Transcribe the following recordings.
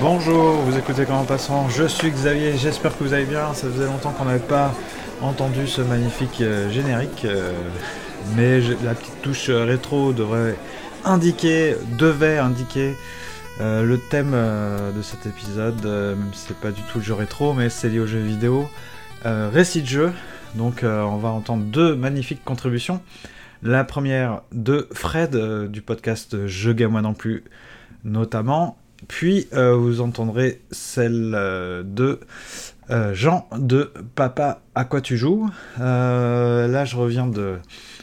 Bonjour, vous écoutez Comment Passant, je suis Xavier, j'espère que vous allez bien, ça faisait longtemps qu'on n'avait pas entendu ce magnifique euh, générique, euh, mais la petite touche euh, rétro devrait indiquer, devait indiquer le thème de cet épisode, même si c'est pas du tout le jeu rétro, mais c'est lié au jeu vidéo, récit de jeu, donc euh, on va entendre deux magnifiques contributions. La première de Fred euh, du podcast Je gagne moi non plus notamment, puis euh, vous entendrez celle de Jean de Papa à quoi tu joues. Là je reviens de,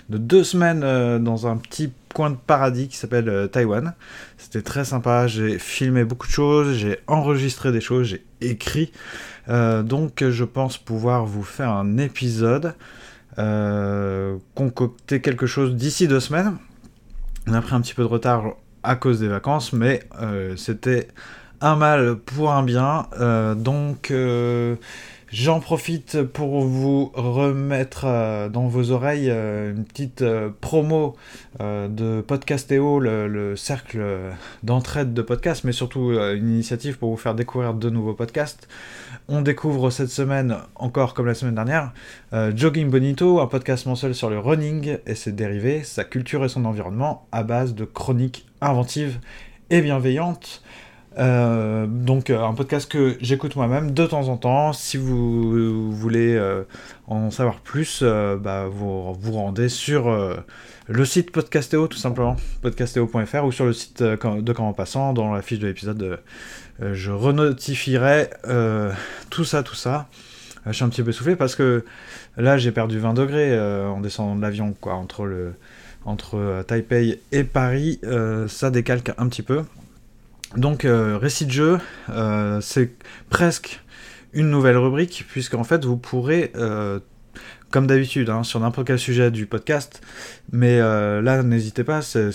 de deux semaines dans un petit coin de paradis qui s'appelle Taïwan. C'était très sympa, j'ai filmé beaucoup de choses, j'ai enregistré des choses, j'ai écrit. Euh, donc je pense pouvoir vous faire un épisode, euh, concocter quelque chose d'ici deux semaines. On a pris un petit peu de retard à cause des vacances, mais euh, c'était un mal pour un bien. Donc j'en profite pour vous remettre euh, dans vos oreilles euh, une petite euh, promo de Podcastéo, le, le cercle d'entraide de podcasts, mais surtout une initiative pour vous faire découvrir de nouveaux podcasts. On découvre cette semaine, encore comme la semaine dernière, Jogging Bonito, un podcast mensuel sur le running et ses dérivés, sa culture et son environnement, à base de chroniques inventives et bienveillantes. Euh, donc euh, un podcast que j'écoute moi-même de temps en temps. Si vous, voulez euh, en savoir plus, bah, vous vous rendez sur le site Podcastéo tout simplement, podcastéo.fr ou sur le site de Comment Passant, dans la fiche de l'épisode, je renotifierai tout ça, tout ça. Je suis un petit peu essoufflé parce que là j'ai perdu 20 degrés en descendant de l'avion, quoi, entre le entre Taipei et Paris, ça décalque un petit peu. Donc, euh, récit de jeu, euh, c'est presque une nouvelle rubrique, puisqu'en fait, vous pourrez, euh, comme d'habitude, hein, sur n'importe quel sujet du podcast, mais là, n'hésitez pas, c'est-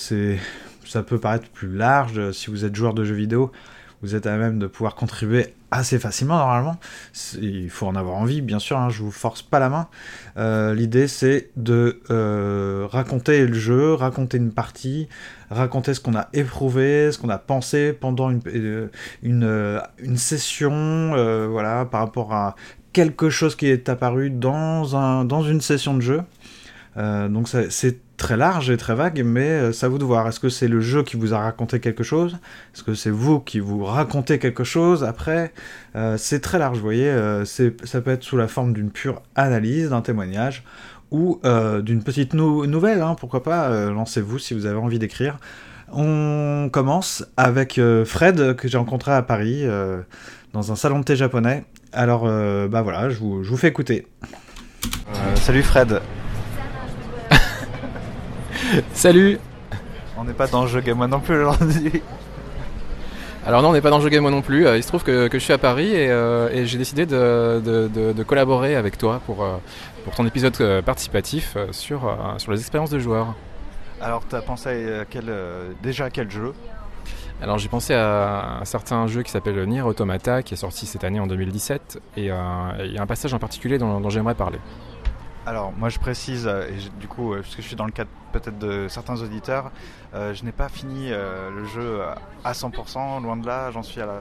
ça peut paraître plus large. Si vous êtes joueur de jeux vidéo, vous êtes à même de pouvoir contribuer assez facilement, normalement. Il faut en avoir envie, bien sûr, hein, je vous force pas la main. Euh, L'idée, c'est de euh, raconter le jeu, raconter une partie, raconter ce qu'on a éprouvé, ce qu'on a pensé pendant une, euh, session, voilà, par rapport à quelque chose qui est apparu dans, dans une session de jeu. Donc c'est très large et très vague, mais euh, c'est à vous de voir. Est-ce que c'est le jeu qui vous a raconté quelque chose? Est-ce que c'est vous qui vous racontez quelque chose? Après Euh, C'est très large, vous voyez. euh, ça peut être sous la forme d'une pure analyse, d'un témoignage, ou euh, d'une petite nou- nouvelle, hein, pourquoi pas, euh, lancez-vous si vous avez envie d'écrire. On commence avec euh, Fred, que j'ai rencontré à Paris, euh, dans un salon de thé japonais. Alors, euh, bah voilà, je vous, fais écouter. Euh, salut Fred, Salut on n'est pas dans le jeu Game non plus aujourd'hui. Alors non, on n'est pas dans le jeu game moi non plus. Euh, Il se trouve que, que je suis à Paris et, euh, et j'ai décidé de, de- de- de collaborer avec toi pour, euh, pour ton épisode participatif sur, sur les expériences de joueurs. Alors, t'as pensé à quel, déjà à quel jeu? Alors j'ai pensé à un certain jeu qui s'appelle Nier Automata qui est sorti cette année en 2017 et euh, il y a un passage en particulier dont, dont j'aimerais parler. Alors, moi je précise, euh, et du coup, euh, puisque je suis dans le cadre peut-être de certains auditeurs, euh, je n'ai pas fini le jeu à 100%, loin de là, j'en suis à la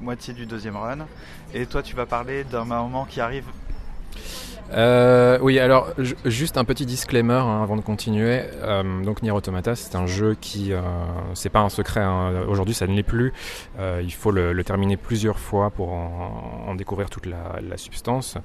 moitié du deuxième run. Et toi, tu vas parler d'un moment qui arrive. Oui, alors ju- juste un petit disclaimer hein, avant de continuer. Donc Nier Automata, c'est un jeu qui, c'est pas un secret. hein. Aujourd'hui, ça ne l'est plus. Il faut le, terminer plusieurs fois pour en, découvrir toute la substance.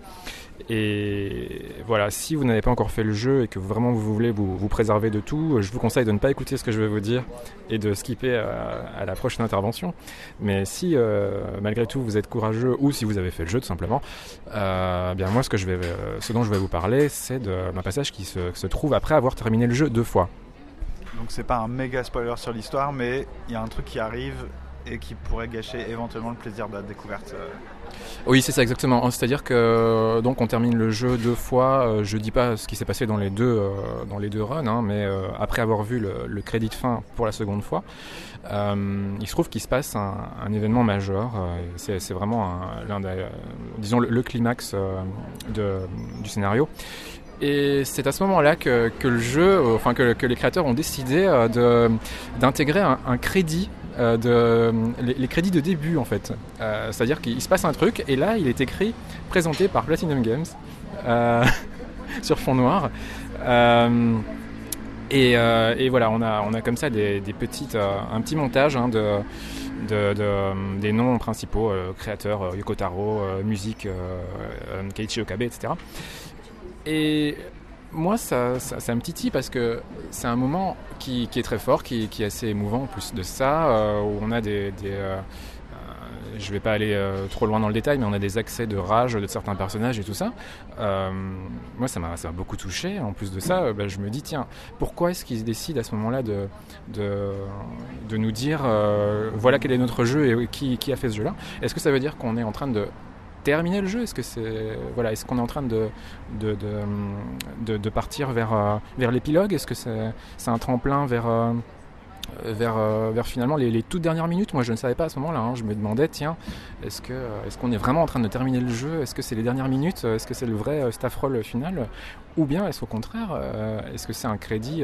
Et voilà, si vous n'avez pas encore fait le jeu et que vraiment vous voulez vous, préserver de tout, je vous conseille de ne pas écouter ce que je vais vous dire et de skipper à, la prochaine intervention. Mais si euh, malgré tout vous êtes courageux ou si vous avez fait le jeu tout simplement, euh, bien moi euh, ce dont je vais vous parler, c'est d'un passage qui se, se trouve après avoir terminé le jeu deux fois. Donc, c'est pas un méga spoiler sur l'histoire, mais il y a un truc qui arrive et qui pourrait gâcher éventuellement le plaisir de la découverte. euh. Oui, c'est ça exactement. C'est-à-dire que donc on termine le jeu deux fois. Euh, Je dis pas ce qui s'est passé dans les deux euh, dans les deux runs, hein, mais euh, après avoir vu le, crédit de fin pour la seconde fois, euh, il se trouve qu'il se passe un, événement majeur. euh, c'est vraiment un- l'un des, euh, disons le, climax euh, du scénario. Et c'est à ce moment-là que, que, le jeu, enfin que, les créateurs ont décidé d'intégrer un, crédit, de, les, les, crédits de début en fait. C'est-à-dire qu'il se passe un truc et là il est écrit, présenté par Platinum Games sur fond noir. Et, et, voilà, on a, on a comme ça des, des petites, un petit montage hein, de, de, de, des noms principaux, euh, créateurs, euh, Yoko Taro, euh, musique, Keiichi Okabe, etc. Et moi, ça, ça, me titille parce que c'est un moment qui, est très fort, qui, est assez émouvant en plus de ça, où on a des, des je vais pas aller euh, trop loin dans le détail, mais on a des accès de rage de certains personnages et tout ça. Euh, moi, ça m'a beaucoup touché. En plus de ça, euh, bah, je me dis, tiens, pourquoi est-ce qu'ils décident à ce moment-là de, de, de, nous dire, euh, voilà quel est notre jeu et qui, qui a fait ce jeu-là? Est-ce que ça veut dire qu'on est en train de terminer le jeu? Est-ce que c'est voilà, est-ce qu'on est en train de de, de, partir vers vers l'épilogue? Est-ce que c'est un tremplin vers euh, vers, euh, vers finalement les, toutes dernières minutes. Moi, je ne savais pas à ce moment-là. Hein. Je me demandais, tiens, est-ce que euh, est-ce qu'on est vraiment en train de terminer le jeu? Est-ce que c'est les dernières minutes? Est-ce que c'est le vrai staff roll final? Ou bien est-ce au contraire, est-ce que c'est un crédit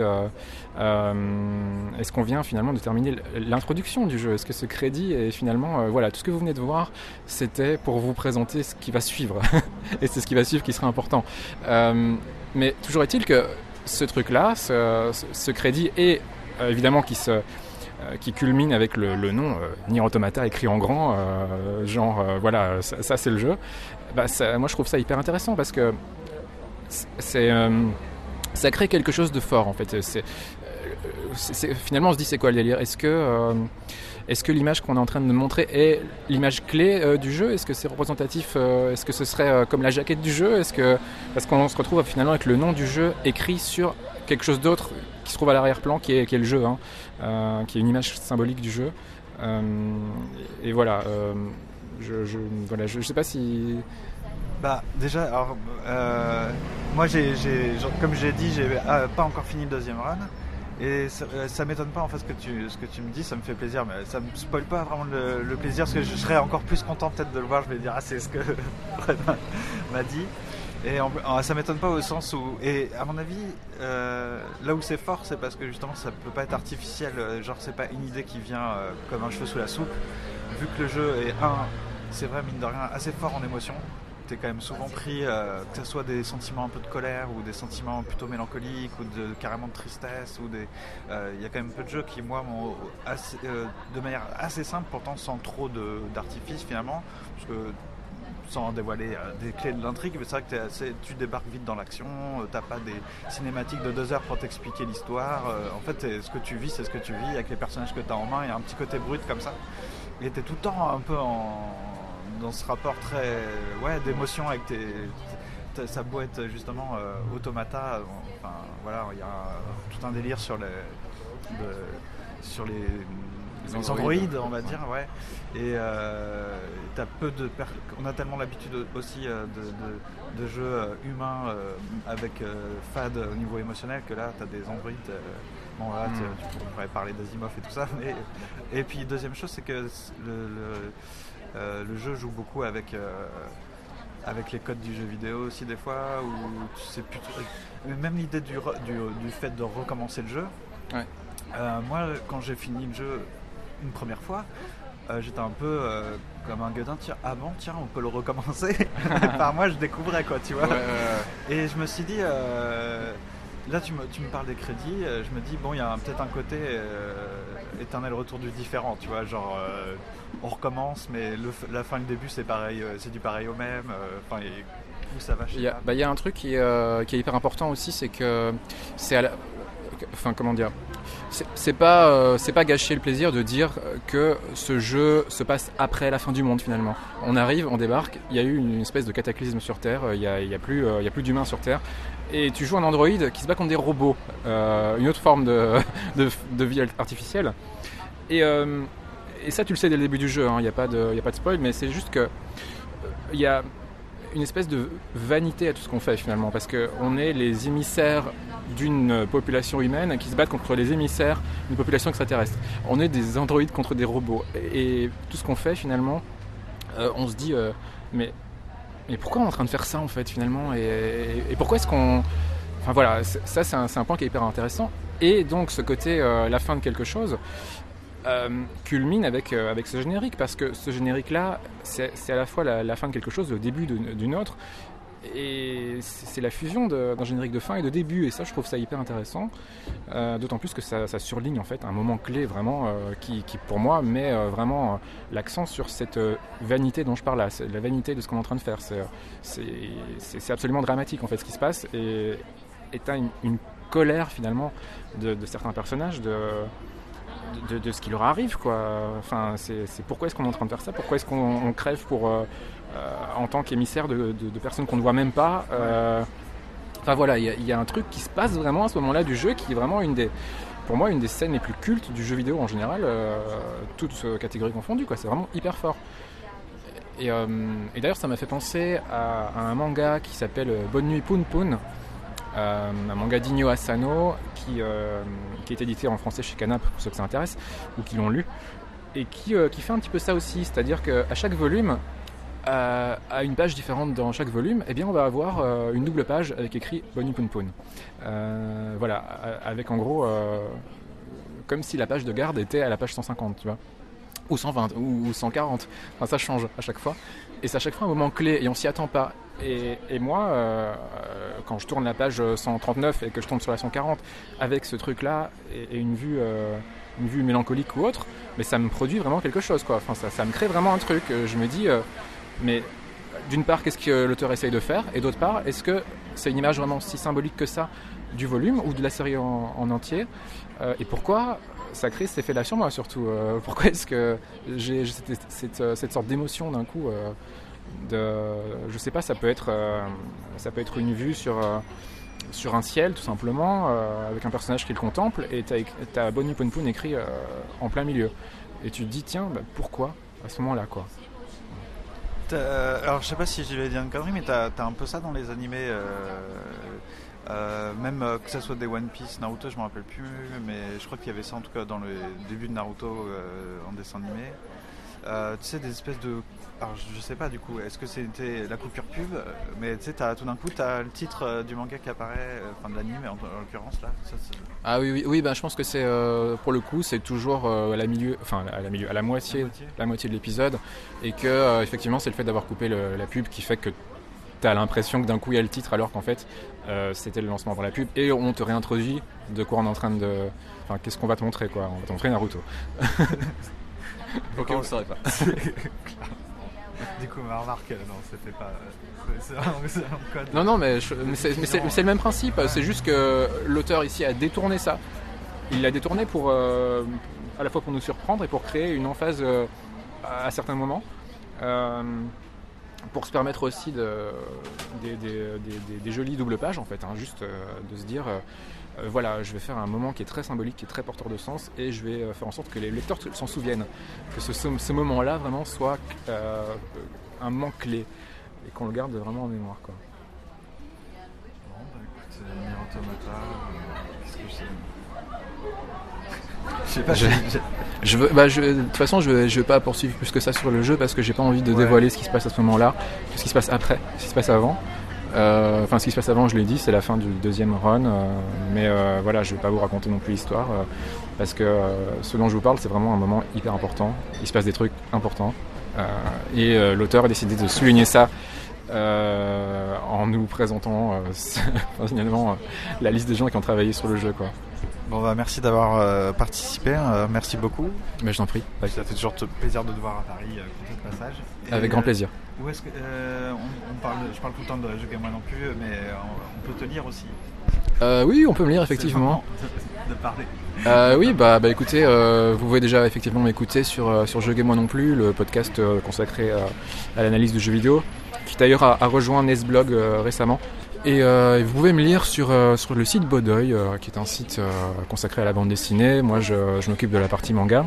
Est-ce qu'on vient finalement de terminer l'introduction du jeu? Est-ce que ce crédit est finalement, voilà, tout ce que vous venez de voir, c'était pour vous présenter ce qui va suivre, et c'est ce qui va suivre qui sera important. mais toujours est-il que ce truc-là, ce, ce crédit est euh, évidemment qui se euh, qui culmine avec le, le nom euh, Nier Automata écrit en grand, euh, genre euh, voilà, ça, c'est le jeu. Bah, moi je trouve ça hyper intéressant parce que c'est ça crée quelque chose de fort en fait. C'est finalement on se dit c'est quoi le délire? Est-ce que est-ce que l'image qu'on est en train de montrer est l'image clé euh, du jeu? Est-ce que c'est représentatif euh, Est-ce que ce serait euh, comme la jaquette du jeu? Est-ce que parce qu'on se retrouve finalement avec le nom du jeu écrit sur quelque chose d'autre qui se trouve à l'arrière-plan, qui est, le jeu, hein, euh, qui est une image symbolique du jeu. Euh, et voilà, euh, je, je, voilà, je, sais pas si. Bah déjà, moi j'ai, comme j'ai dit, j'ai pas encore fini le deuxième run. Et ça, ça m'étonne pas en fait ce que, tu, ce que tu me dis, ça me fait plaisir, mais ça me spoil pas vraiment le, le plaisir, parce que je serais encore plus content peut-être de le voir, je vais dire ah c'est ce que m'a dit. Et en, ça m'étonne pas au sens où, et à mon avis, euh, là où c'est fort, c'est parce que justement ça peut pas être artificiel, genre c'est pas une idée qui vient euh, comme un cheveu sous la soupe, vu que le jeu est un, c'est vrai mine de rien, assez fort en émotion, t'es quand même souvent pris, euh, que ce soit des sentiments un peu de colère ou des sentiments plutôt mélancoliques ou de, carrément de tristesse ou des, il euh, y a quand même peu de jeux qui moi m'ont euh, de manière assez simple, pourtant sans trop d'artifice finalement, parce que sans dévoiler euh, des clés de l'intrigue, mais c'est vrai que tu débarques vite dans l'action, euh, t'as pas des cinématiques de deux heures pour t'expliquer l'histoire. Euh, en fait, ce que tu vis, c'est ce que tu vis avec les personnages que tu as en main. Il y a un petit côté brut comme ça. Et t'es tout le temps un peu dans ce rapport très ouais, d'émotion avec tes, justement automata. Enfin, voilà, il y a tout un délire sur les, sur les les androïdes, on va dire, ouais. Et euh, as peu de on a tellement l'habitude aussi euh, de, de, de, jeux euh, humains euh, avec fade au niveau émotionnel que là, tu as des androïdes. Bon, là, mm. tu, tu, pourrais parler d'Asimov et tout ça. Mais, et puis, deuxième chose, c'est que le, le, le, jeu joue beaucoup avec avec les codes du jeu vidéo aussi des fois où tu sais plus même l'idée du, du, du, fait de recommencer le jeu ouais. euh, moi quand j'ai fini le jeu une première fois, euh, j'étais un peu euh, comme un gueudin, tiens, ah bon, tiens, on peut le recommencer. Par moi, je découvrais, quoi, tu vois. Ouais, ouais, Et je me suis dit, euh, là, tu me, tu me parles des crédits, je me dis, bon, il y a peut-être un côté éternel retour du différent, tu vois, genre, on recommence, mais le, la fin et le début, c'est pareil, c'est du pareil au même. Enfin, où ça va Il y, bah, y, a un truc qui, qui est hyper important aussi, c'est que c'est à la. Enfin, comment dire c'est pas euh, c'est pas gâcher le plaisir de dire que ce jeu se passe après la fin du monde finalement. On arrive, on débarque, il y a eu une espèce de cataclysme sur Terre, il a, il y a plus euh, il y a plus d'humains sur Terre et tu joues un androïde qui se bat contre des robots, euh, une autre forme de, de, vie artificielle. Et, euh, ça tu le sais dès le début du jeu, il hein, n'y a pas de il a spoil, mais c'est juste que il une espèce de vanité à tout ce qu'on fait finalement, parce qu'on est les émissaires d'une population humaine qui se battent contre les émissaires d'une population extraterrestre. On est des androïdes contre des robots. Et, tout ce qu'on fait finalement, euh, on se dit, euh, mais mais pourquoi on est en train de faire ça en fait finalement? Et, et pourquoi est-ce qu'on Enfin voilà, ça c'est un, un, point qui est hyper intéressant. Et donc ce côté, euh, la fin de quelque chose, euh, culmine avec, euh, avec ce générique, parce que ce générique-là, c'est à la fois la, fin de quelque chose, le début d'une autre, et c'est la fusion d'un générique de fin et de début, et ça je trouve ça hyper intéressant, euh, d'autant plus que ça, ça, surligne en fait un moment clé vraiment qui, pour moi met vraiment l'accent sur cette vanité dont je parle là, la vanité de ce qu'on est en train de faire. C'est absolument dramatique en fait ce qui se passe, et est une, une colère finalement de certains personnages, de, de, ce qui leur arrive quoi. Enfin, c'est pourquoi est-ce qu'on est en train de faire ça? Pourquoi est-ce qu'on crève pour euh, en tant qu'émissaire de, de, personnes qu'on ne voit même pas euh, Enfin voilà, il y, a un truc qui se passe vraiment à ce moment-là du jeu qui est vraiment une des, pour moi, une des scènes les plus cultes du jeu vidéo en général, euh, toutes catégories confondues quoi. C'est vraiment hyper fort. Et, euh, d'ailleurs, ça m'a fait penser à, à, un manga qui s'appelle Bonne nuit Poun Poun, euh, un manga d'Igno Asano qui, euh, qui est édité en français chez Canap pour ceux que ça intéresse ou qui l'ont lu et qui, euh, fait un petit peu ça aussi, c'est-à-dire qu'à chaque volume, à une page différente dans chaque volume, eh bien on va avoir une double page avec écrit Bonnie Poon Poon. Voilà, avec en gros comme si la page de garde était à la page 150, tu vois, ou 120 ou 140. Enfin ça change à chaque fois et c'est à chaque fois un moment clé et on s'y attend pas. Et, moi, quand je tourne la page 139 et que je tombe sur la 140 avec ce truc-là et, une vue, euh, une vue mélancolique ou autre, mais ça me produit vraiment quelque chose, quoi. Enfin, ça, ça me crée vraiment un truc. Je me dis, euh, mais d'une part, qu'est-ce que l'auteur essaye de faire, et d'autre part, est-ce que c'est une image vraiment si symbolique que ça du volume ou de la série en, en entier euh, Et pourquoi ça crée cet effet-là sur moi surtout euh, Pourquoi est-ce que j'ai cette, cette, sorte d'émotion d'un coup euh, Je sais pas, ça peut être, euh, ça peut être une vue sur, euh, sur un ciel tout simplement, euh, avec un personnage qui le contemple, et tu as, as Bonnie Poon Poon écrit en plein milieu. Et tu te dis, tiens, bah, pourquoi à ce moment-là quoi? Alors je sais pas si je vais dire une connerie, mais t'as as un peu ça dans les animés, même que ce soit des One Piece, Naruto, je me rappelle plus, mais je crois qu'il y avait ça en tout cas dans le début de Naruto en dessin animé. Euh, tu sais, des espèces de. Alors, je sais pas du coup, est-ce que c'était la coupure pub Mais tu sais, tout d'un coup, tu as le titre euh, du manga qui apparaît, enfin de l'anime en, en l'occurrence là. Ça, ah oui, oui, oui bah, je pense que c'est euh, pour le coup, c'est toujours euh, à la milieu, enfin à la milieu, à la moitié, la moitié, la moitié de l'épisode, et que euh, effectivement, c'est le fait d'avoir coupé le, la pub qui fait que tu as l'impression que d'un coup il y a le titre alors qu'en fait euh, c'était le lancement pour la pub et on te réintroduit de quoi on est en train de. Enfin, qu'est-ce qu'on va te montrer quoi On va te montrer Naruto. ok, on le saurait pas. du coup, ma remarque, non, c'était pas. C'est un, code. Non, non, mais, je, mais c'est le même principe. Ouais. C'est juste que l'auteur ici a détourné ça. Il l'a détourné pour euh, à la fois pour nous surprendre et pour créer une emphase euh, à, à certains moments. Euh, pour se permettre aussi de, des, des, des, des, jolies doubles pages en fait, hein, juste euh, de se dire euh, voilà, je vais faire un moment qui est très symbolique, qui est très porteur de sens, et je vais euh, faire en sorte que les lecteurs s'en souviennent, que ce, ce moment-là vraiment soit euh, un moment clé, et qu'on le garde vraiment en mémoire. Quoi. Bon, bah écoute, Nier Automata, qu'est-ce que c'est je sais pas. Je, veux, bah je, de toute façon, je vais, je vais pas poursuivre plus que ça sur le jeu parce que j'ai pas envie de ouais. dévoiler ce qui se passe à ce moment-là, ce qui se passe après, ce qui se passe avant. Euh, enfin, ce qui se passe avant, je l'ai dit, c'est la fin du deuxième run. Euh, mais euh, voilà, je vais pas vous raconter non plus l'histoire euh, parce que euh, ce dont je vous parle, c'est vraiment un moment hyper important. Il se passe des trucs importants euh, et l'auteur a décidé de souligner ça. en nous présentant finalement la liste des gens qui ont travaillé sur le jeu quoi. Bon bah merci d'avoir euh, participé, euh, merci beaucoup. Mais je t'en prie. Bah, ça fait toujours plaisir de te voir à Paris euh, pour ce passage. Et Avec grand plaisir. Où est-ce que on, on, parle, je parle tout le temps de jeux moi non plus, mais on, peut te lire aussi. oui, on peut me lire effectivement. De, de parler. oui, bah, bah écoutez, vous pouvez déjà effectivement m'écouter sur sur Jeux moi non plus, le podcast consacré à, à l'analyse de jeux vidéo, qui d'ailleurs a, a, rejoint Nesblog récemment. Et euh, vous pouvez me lire sur, euh, sur le site Bodeuil, euh, qui est un site euh, consacré à la bande dessinée. Moi, je, je m'occupe de la partie manga.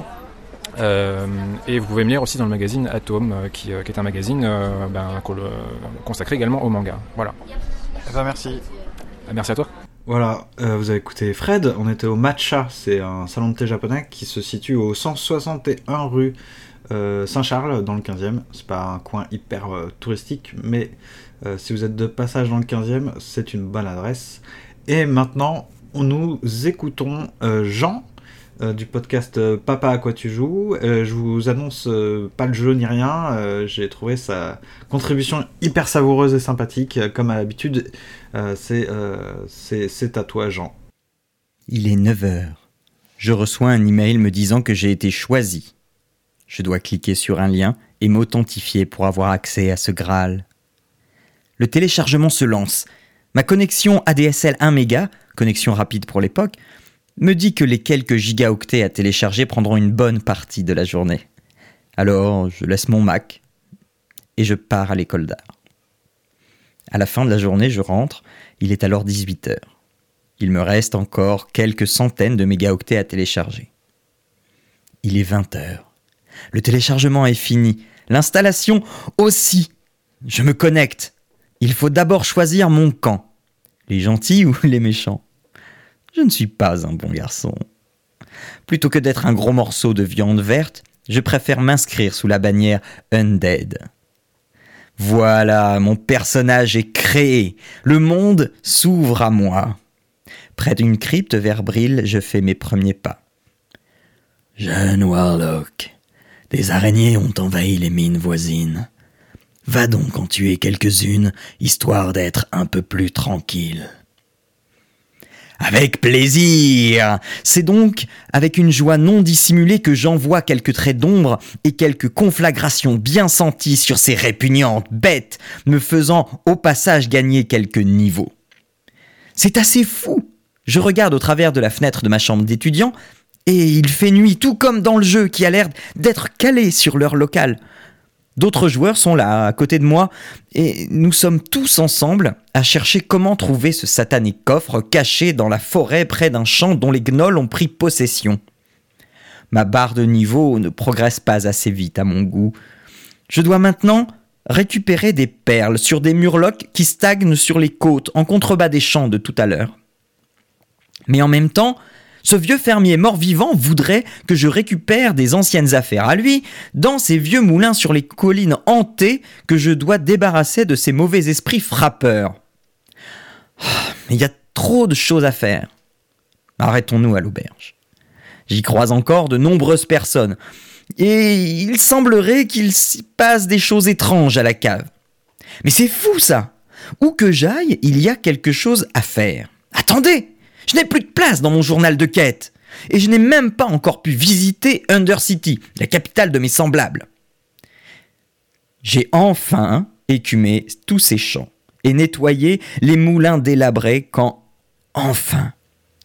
Euh, et vous pouvez me lire aussi dans le magazine Atom, qui, qui est un magazine ben, consacré également au manga. Voilà. Eh ben, merci. Merci à toi. Voilà, euh, vous avez écouté Fred, on était au Matcha, c'est un salon de thé japonais qui se situe au 161 rue Saint-Charles, dans le 15e. C'est pas un coin hyper touristique, mais si vous êtes de passage dans le 15e, c'est une bonne adresse. Et maintenant, nous écoutons Jean euh, du podcast euh, Papa à quoi tu joues? Euh, je vous annonce pas le jeu ni rien. J'ai trouvé sa contribution hyper savoureuse et sympathique. Comme à l'habitude, c'est à toi, Jean. Il est 9h. Je reçois un email me disant que j'ai été choisi. Je dois cliquer sur un lien et m'authentifier pour avoir accès à ce Graal. Le téléchargement se lance. Ma connexion ADSL 1 méga, connexion rapide pour l'époque, me dit que les quelques gigaoctets à télécharger prendront une bonne partie de la journée. Alors je laisse mon Mac et je pars à l'école d'art. À la fin de la journée, je rentre, il est alors 18h. Il me reste encore quelques centaines de mégaoctets à télécharger. Il est 20h. Le téléchargement est fini, l'installation aussi. Je me connecte. Il faut d'abord choisir mon camp. Les gentils ou les méchants je ne suis pas un bon garçon. Plutôt que d'être un gros morceau de viande verte, je préfère m'inscrire sous la bannière Undead. Voilà, mon personnage est créé. Le monde s'ouvre à moi. Près d'une crypte verbrile, je fais mes premiers pas. Jeune Warlock, des araignées ont envahi les mines voisines. Va donc en tuer quelques-unes, histoire d'être un peu plus tranquille. Avec plaisir. C'est donc avec une joie non dissimulée que j'envoie quelques traits d'ombre et quelques conflagrations bien senties sur ces répugnantes bêtes, me faisant au passage gagner quelques niveaux. C'est assez fou. Je regarde au travers de la fenêtre de ma chambre d'étudiant et il fait nuit tout comme dans le jeu qui a l'air d'être calé sur l'heure locale. D'autres joueurs sont là, à côté de moi, et nous sommes tous ensemble à chercher comment trouver ce satanique coffre caché dans la forêt près d'un champ dont les gnolls ont pris possession. Ma barre de niveau ne progresse pas assez vite à mon goût. Je dois maintenant récupérer des perles sur des murlocs qui stagnent sur les côtes en contrebas des champs de tout à l'heure. Mais en même temps, ce vieux fermier mort-vivant voudrait que je récupère des anciennes affaires à lui dans ces vieux moulins sur les collines hantées que je dois débarrasser de ces mauvais esprits frappeurs. Ah, il y a trop de choses à faire. Arrêtons-nous à l'auberge. J'y croise encore de nombreuses personnes, et il semblerait qu'il s'y passe des choses étranges à la cave. Mais c'est fou ça Où que j'aille, il y a quelque chose à faire. Attendez je n'ai plus de place dans mon journal de quête. Et je n'ai même pas encore pu visiter Undercity, la capitale de mes semblables. J'ai enfin écumé tous ces champs et nettoyé les moulins délabrés quand, enfin,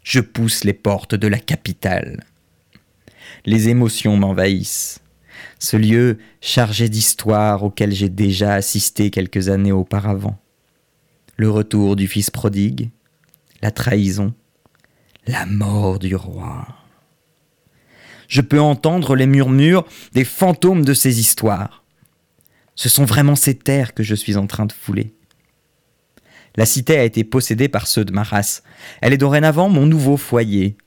je pousse les portes de la capitale. Les émotions m'envahissent. Ce lieu chargé d'histoire auquel j'ai déjà assisté quelques années auparavant. Le retour du fils prodigue, la trahison, la mort du roi. Je peux entendre les murmures des fantômes de ces histoires. Ce sont vraiment ces terres que je suis en train de fouler. La cité a été possédée par ceux de ma race. Elle est dorénavant mon nouveau foyer.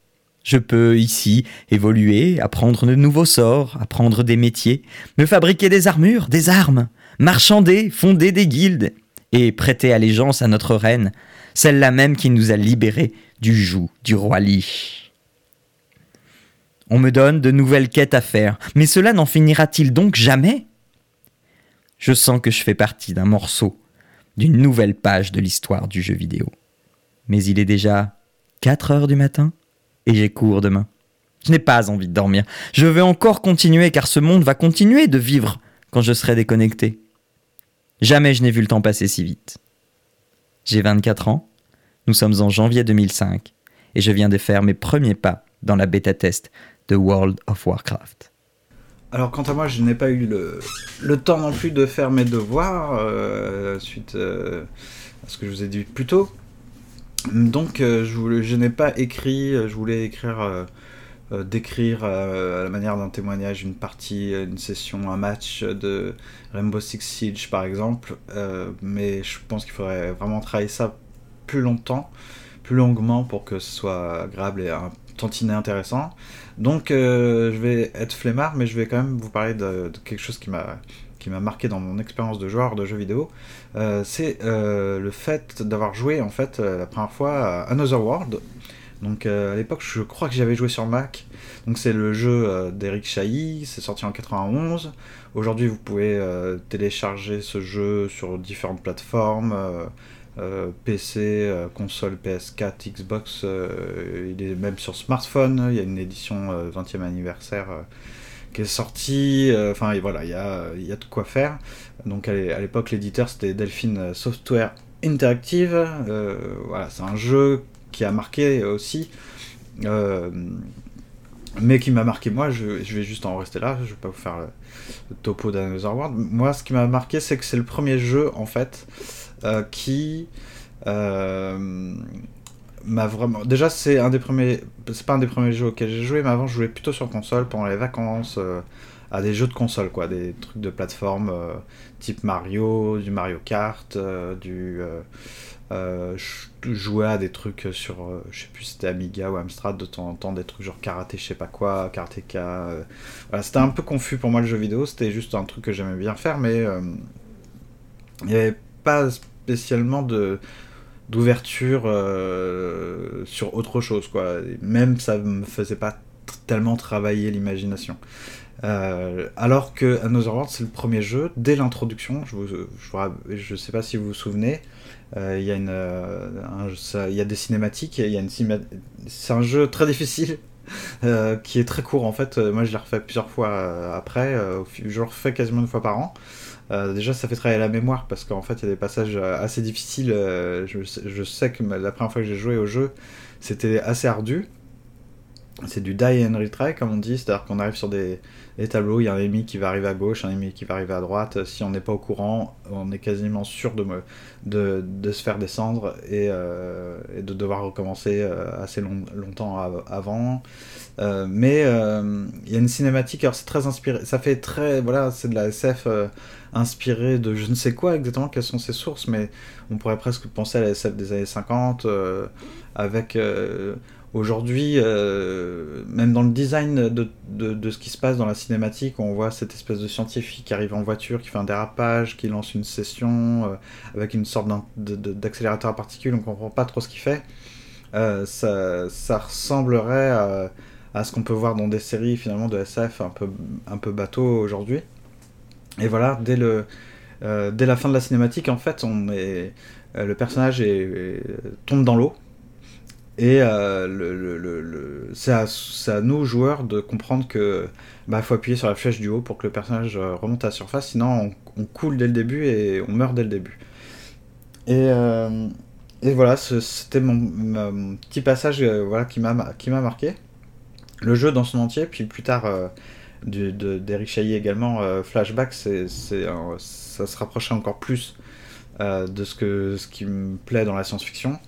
Je peux ici évoluer, apprendre de nouveaux sorts, apprendre des métiers, me fabriquer des armures, des armes, marchander, fonder des guildes et prêter allégeance à notre reine, celle-là même qui nous a libérés du joug du roi Lich. On me donne de nouvelles quêtes à faire, mais cela n'en finira-t-il donc jamais? Je sens que je fais partie d'un morceau, d'une nouvelle page de l'histoire du jeu vidéo. Mais il est déjà 4 heures du matin et j'ai cours demain. Je n'ai pas envie de dormir. Je vais encore continuer car ce monde va continuer de vivre quand je serai déconnecté. Jamais je n'ai vu le temps passer si vite. J'ai 24 ans nous sommes en janvier 2005 et je viens de faire mes premiers pas dans la bêta test de World of Warcraft. Alors quant à moi, je n'ai pas eu le, temps non plus de faire mes devoirs euh, suite euh, à ce que je vous ai dit plus tôt. Donc euh, je, je n'ai pas écrit, je voulais écrire, décrire à la manière d'un témoignage une partie, une session, un match de Rainbow Six Siege par exemple. mais je pense qu'il faudrait vraiment travailler ça longtemps, plus longuement pour que ce soit agréable et tantinet intéressant. Donc je vais être flemmard, mais je vais quand même vous parler de, quelque chose qui m'a marqué dans mon expérience de joueur de jeux vidéo, c'est le fait d'avoir joué en fait la première fois à Another World. Donc à l'époque, je crois que j'avais joué sur Mac. Donc c'est le jeu d'Eric Chahi, c'est sorti en 91. Aujourd'hui, vous pouvez télécharger ce jeu sur différentes plateformes. Euh, PC, euh, console PS4, Xbox, euh, il est même sur smartphone, il y a une édition 20e anniversaire qui est sortie, enfin voilà, il y a, de quoi faire. Donc à l'époque l'éditeur c'était Delphine Software Interactive, voilà, c'est un jeu qui a marqué aussi, mais qui m'a marqué moi, je, vais juste en rester là, je vais pas vous faire le, le topo d'Another World. Moi ce qui m'a marqué c'est que c'est le premier jeu en fait euh, qui euh, m'a vraiment. Déjà, c'est un des premiers. C'est pas un des premiers jeux auxquels j'ai joué, mais avant, je jouais plutôt sur console pendant les vacances euh, à des jeux de console, quoi, des trucs de plateforme type Mario, du Mario Kart, du. je jouais à des trucs sur, je sais plus c'était Amiga ou Amstrad de temps en temps, des trucs genre karaté, je sais pas quoi, karatéka. Voilà, c'était un peu confus pour moi le jeu vidéo, c'était juste un truc que j'aimais bien faire, mais il n'y avait pas spécialement de d'ouverture euh, sur autre chose quoi même ça me faisait pas tellement travailler l'imagination euh, alors que Another World c'est le premier jeu dès l'introduction je, je, sais pas si vous vous souvenez euh, il y a une il y a des cinématiques c'est un jeu très difficile qui est très court en fait moi je l'ai refait plusieurs fois après je le refais quasiment une fois par an euh, déjà, ça fait travailler la mémoire parce qu'en fait, il y a des passages euh, assez difficiles. Euh, je, je, sais que la première fois que j'ai joué au jeu, c'était assez ardu. C'est du die and retry, comme on dit, c'est-à-dire qu'on arrive sur des, tableaux, il y a un ennemi qui va arriver à gauche, un ennemi qui va arriver à droite. Si on n'est pas au courant, on est quasiment sûr de, se faire descendre et, et de devoir recommencer assez longtemps avant. mais il y a une cinématique, alors c'est très inspiré, ça fait très, voilà, c'est de la SF inspiré de je ne sais quoi exactement, quelles sont ses sources, mais on pourrait presque penser à la SF des années 50, euh, avec euh, aujourd'hui, euh, même dans le design de, de, ce qui se passe dans la cinématique, on voit cette espèce de scientifique qui arrive en voiture, qui fait un dérapage, qui lance une session avec une sorte d'accélérateur à particules, on comprend pas trop ce qu'il fait. Ça, ça, ressemblerait à, à ce qu'on peut voir dans des séries finalement de SF un peu, un peu bateau aujourd'hui. Et voilà, dès, le, euh, dès la fin de la cinématique, en fait, on euh, le personnage tombe dans l'eau. Et euh, c'est à, nous, joueurs, de comprendre que bah, faut appuyer sur la flèche du haut pour que le personnage remonte à la surface, sinon on, coule dès le début et on meurt dès le début. Et, voilà, c'était mon, petit passage voilà, qui m'a marqué. Le jeu dans son entier, puis plus tard d'Eric Chailly également, euh, Flashback, ça se rapprochait encore plus euh, de ce, que, ce qui me plaît dans la science-fiction.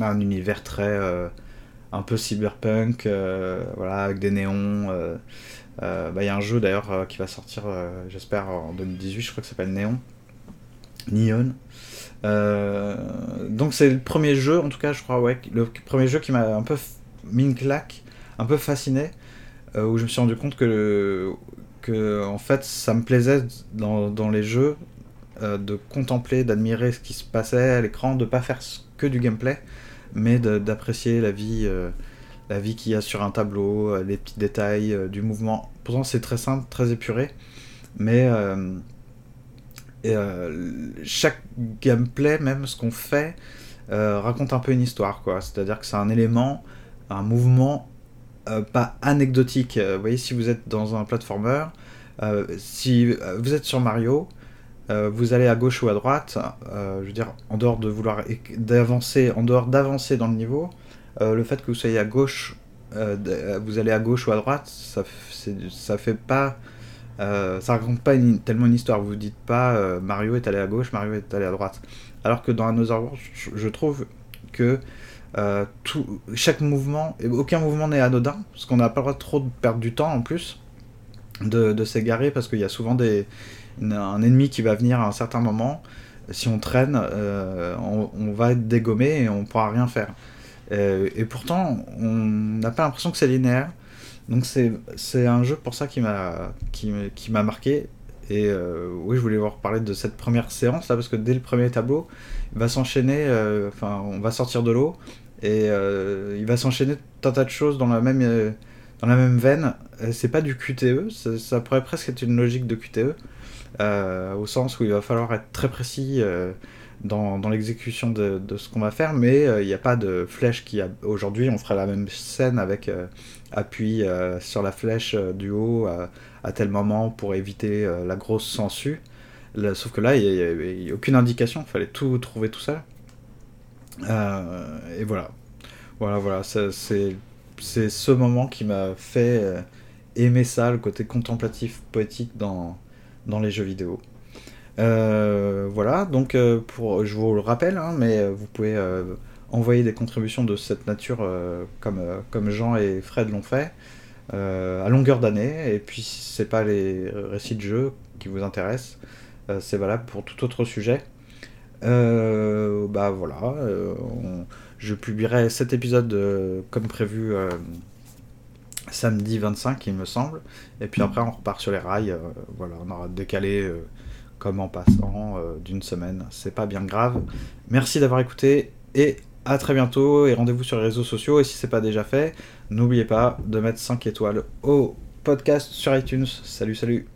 Un univers très euh, un peu cyberpunk, voilà, avec des néons. Bah, il y a un jeu d'ailleurs qui va sortir, j'espère, en 2018, je crois que ça s'appelle Néon. Neon. donc c'est le premier jeu, en tout cas, je crois, ouais, le premier jeu qui m'a un peu mis une claque, un peu fasciné. Euh, où je me suis rendu compte que, que en fait, ça me plaisait dans, les jeux euh, de contempler, d'admirer ce qui se passait à l'écran, de pas faire que du gameplay, mais d'apprécier la vie, euh, la vie qu'il y a sur un tableau, les petits détails du mouvement. Pourtant, c'est très simple, très épuré, mais chaque gameplay, même ce qu'on fait, raconte un peu une histoire, quoi. C'est-à-dire que c'est un élément, un mouvement pas anecdotique. Euh, vous voyez, si vous êtes dans un platformer, euh, si vous êtes sur Mario, vous allez à gauche ou à droite, je veux dire, en dehors de vouloir d'avancer, en dehors d'avancer dans le niveau, le fait que vous soyez à gauche, vous allez à gauche ou à droite, ça, ça fait pas, ça raconte pas tellement une histoire. Vous dites pas Mario est allé à gauche, Mario est allé à droite. Alors que dans Another World, je trouve que euh, chaque mouvement, aucun mouvement n'est anodin, parce qu'on n'a pas le droit de trop de perdre du temps en plus, de, s'égarer, parce qu'il y a souvent un ennemi qui va venir à un certain moment. Si on traîne, euh, on, va être dégommé et on pourra rien faire. et pourtant, on n'a pas l'impression que c'est linéaire. Donc c'est un jeu pour ça qui m'a qui, qui m'a marqué. Et euh, oui, je voulais vous reparler de cette première séance là, parce que dès le premier tableau, il va s'enchaîner, euh, enfin, on va sortir de l'eau, et euh, il va s'enchaîner tout un tas de choses dans la même, dans la même veine. C'est pas du QTE, ça, pourrait presque être une logique de QTE, au sens où il va falloir être très précis dans, l'exécution de, ce qu'on va faire, mais il n'y a pas de flèche qui a. Aujourd'hui, on fera la même scène avec appuie euh, sur la flèche du haut à, tel moment pour éviter euh, la grosse sangsue. sauf que là, il n'y a, aucune indication, il fallait tout trouver tout seul. et voilà. Voilà, voilà, c'est ce moment qui m'a fait aimer ça, le côté contemplatif, poétique dans, dans les jeux vidéo. voilà, donc pour, je vous le rappelle, hein, mais vous pouvez envoyer des contributions de cette nature euh, comme, euh, comme Jean et Fred l'ont fait euh, à longueur d'année. Et puis si c'est pas les récits de jeu qui vous intéressent, c'est valable pour tout autre sujet. bah voilà, je publierai cet épisode comme prévu samedi 25 il me semble. Et puis après on repart sur les rails. voilà, on aura décalé comme en passant d'une semaine. C'est pas bien grave. Merci d'avoir écouté et à très bientôt et rendez-vous sur les réseaux sociaux. Et si c'est pas déjà fait, n'oubliez pas de mettre 5 étoiles au podcast sur iTunes. Salut, salut